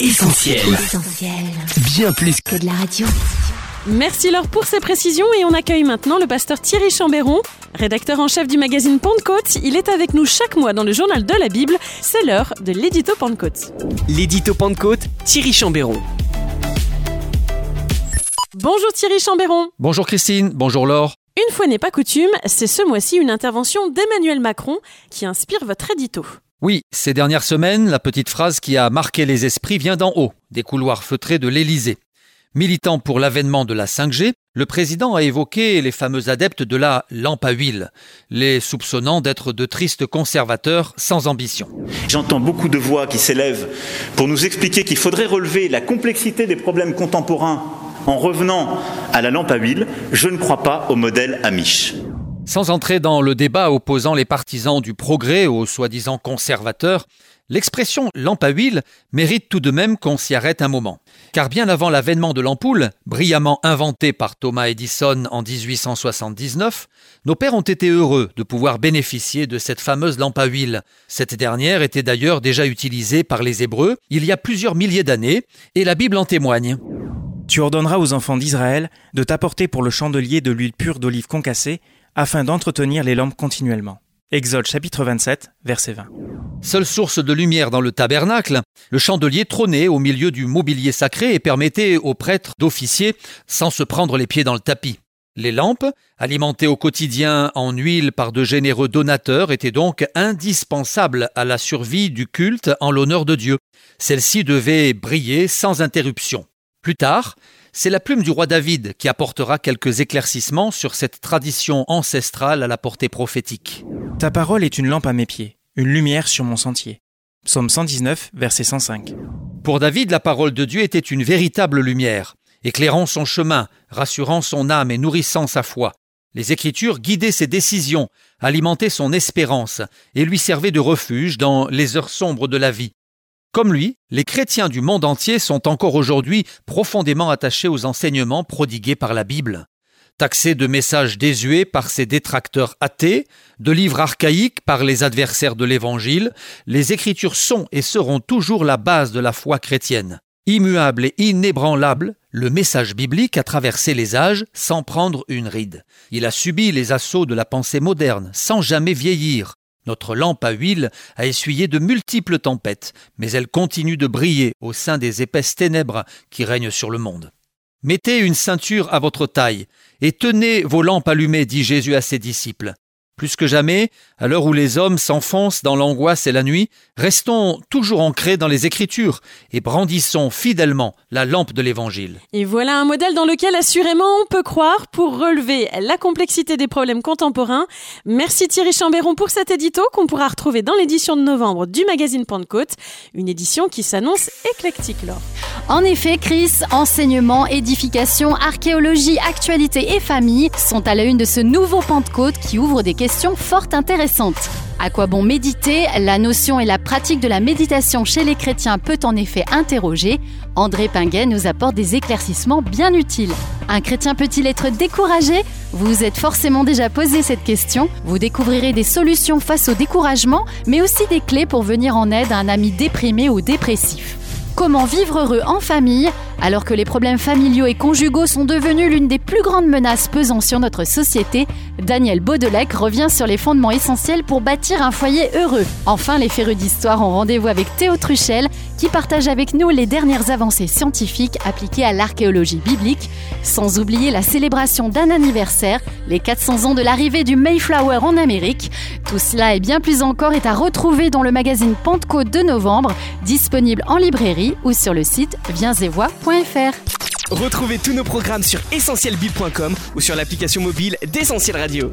Essentiel. Bien plus que de la radio. Merci Laure pour ces précisions et on accueille maintenant le pasteur Thierry Chambéron, rédacteur en chef du magazine Pentecôte. Il est avec nous chaque mois dans le journal de la Bible. C'est l'heure de l'édito Pentecôte. L'édito Pentecôte, Thierry Chambéron. Bonjour Thierry Chambéron. Bonjour Christine, bonjour Laure. Une fois n'est pas coutume, c'est ce mois-ci une intervention d'Emmanuel Macron qui inspire votre édito. Oui, ces dernières semaines, la petite phrase qui a marqué les esprits vient d'en haut, des couloirs feutrés de l'Élysée. Militant pour l'avènement de la 5G, le président a évoqué les fameux adeptes de la lampe à huile, les soupçonnant d'être de tristes conservateurs sans ambition. J'entends beaucoup de voix qui s'élèvent pour nous expliquer qu'il faudrait relever la complexité des problèmes contemporains en revenant à la lampe à huile. Je ne crois pas au modèle Amish. Sans entrer dans le débat opposant les partisans du progrès aux soi-disant conservateurs, l'expression lampe à huile mérite tout de même qu'on s'y arrête un moment. Car bien avant l'avènement de l'ampoule, brillamment inventée par Thomas Edison en 1879, nos pères ont été heureux de pouvoir bénéficier de cette fameuse lampe à huile. Cette dernière était d'ailleurs déjà utilisée par les Hébreux il y a plusieurs milliers d'années, et la Bible en témoigne. Tu ordonneras aux enfants d'Israël de t'apporter pour le chandelier de l'huile pure d'olive concassée afin d'entretenir les lampes continuellement. Exode chapitre 27, verset 20. Seule source de lumière dans le tabernacle, le chandelier trônait au milieu du mobilier sacré et permettait aux prêtres d'officier sans se prendre les pieds dans le tapis. Les lampes, alimentées au quotidien en huile par de généreux donateurs, étaient donc indispensables à la survie du culte en l'honneur de Dieu. Celles-ci devaient briller sans interruption. Plus tard, c'est la plume du roi David qui apportera quelques éclaircissements sur cette tradition ancestrale à la portée prophétique. Ta parole est une lampe à mes pieds, une lumière sur mon sentier. Psaume 119, verset 105. Pour David, la parole de Dieu était une véritable lumière, éclairant son chemin, rassurant son âme et nourrissant sa foi. Les Écritures guidaient ses décisions, alimentaient son espérance et lui servaient de refuge dans les heures sombres de la vie. Comme lui, les chrétiens du monde entier sont encore aujourd'hui profondément attachés aux enseignements prodigués par la Bible. Taxés de messages désuets par ses détracteurs athées, de livres archaïques par les adversaires de l'Évangile, les Écritures sont et seront toujours la base de la foi chrétienne. Immuable et inébranlable, le message biblique a traversé les âges sans prendre une ride. Il a subi les assauts de la pensée moderne sans jamais vieillir, notre lampe à huile a essuyé de multiples tempêtes, mais elle continue de briller au sein des épaisses ténèbres qui règnent sur le monde. Mettez une ceinture à votre taille et tenez vos lampes allumées, dit Jésus à ses disciples. Plus que jamais, à l'heure où les hommes s'enfoncent dans l'angoisse et la nuit, restons toujours ancrés dans les Écritures et brandissons fidèlement la lampe de l'Évangile. Et voilà un modèle dans lequel assurément on peut croire pour relever la complexité des problèmes contemporains. Merci Thierry Chambéron pour cet édito qu'on pourra retrouver dans l'édition de novembre du magazine Pentecôte, une édition qui s'annonce éclectique, Laure. En effet, Chris, enseignement, édification, archéologie, actualité et famille sont à la une de ce nouveau Pentecôte qui ouvre des questions fort intéressante. À quoi bon méditer? La notion et la pratique de la méditation chez les chrétiens peut en effet interroger. André Pinguet nous apporte des éclaircissements bien utiles. Un chrétien peut-il être découragé? Vous vous êtes forcément déjà posé cette question. Vous découvrirez des solutions face au découragement, mais aussi des clés pour venir en aide à un ami déprimé ou dépressif. Comment vivre heureux en famille? Alors que les problèmes familiaux et conjugaux sont devenus l'une des plus grandes menaces pesant sur notre société, Daniel Baudelec revient sur les fondements essentiels pour bâtir un foyer heureux. Enfin, les férus d'histoire ont rendez-vous avec Théo Truchel qui partage avec nous les dernières avancées scientifiques appliquées à l'archéologie biblique, sans oublier la célébration d'un anniversaire, les 400 ans de l'arrivée du Mayflower en Amérique. Tout cela et bien plus encore est à retrouver dans le magazine Pentecôte de novembre, disponible en librairie ou sur le site viensetvoix.com. Retrouvez tous nos programmes sur essentielbible.com ou sur l'application mobile d'Essentiel Radio.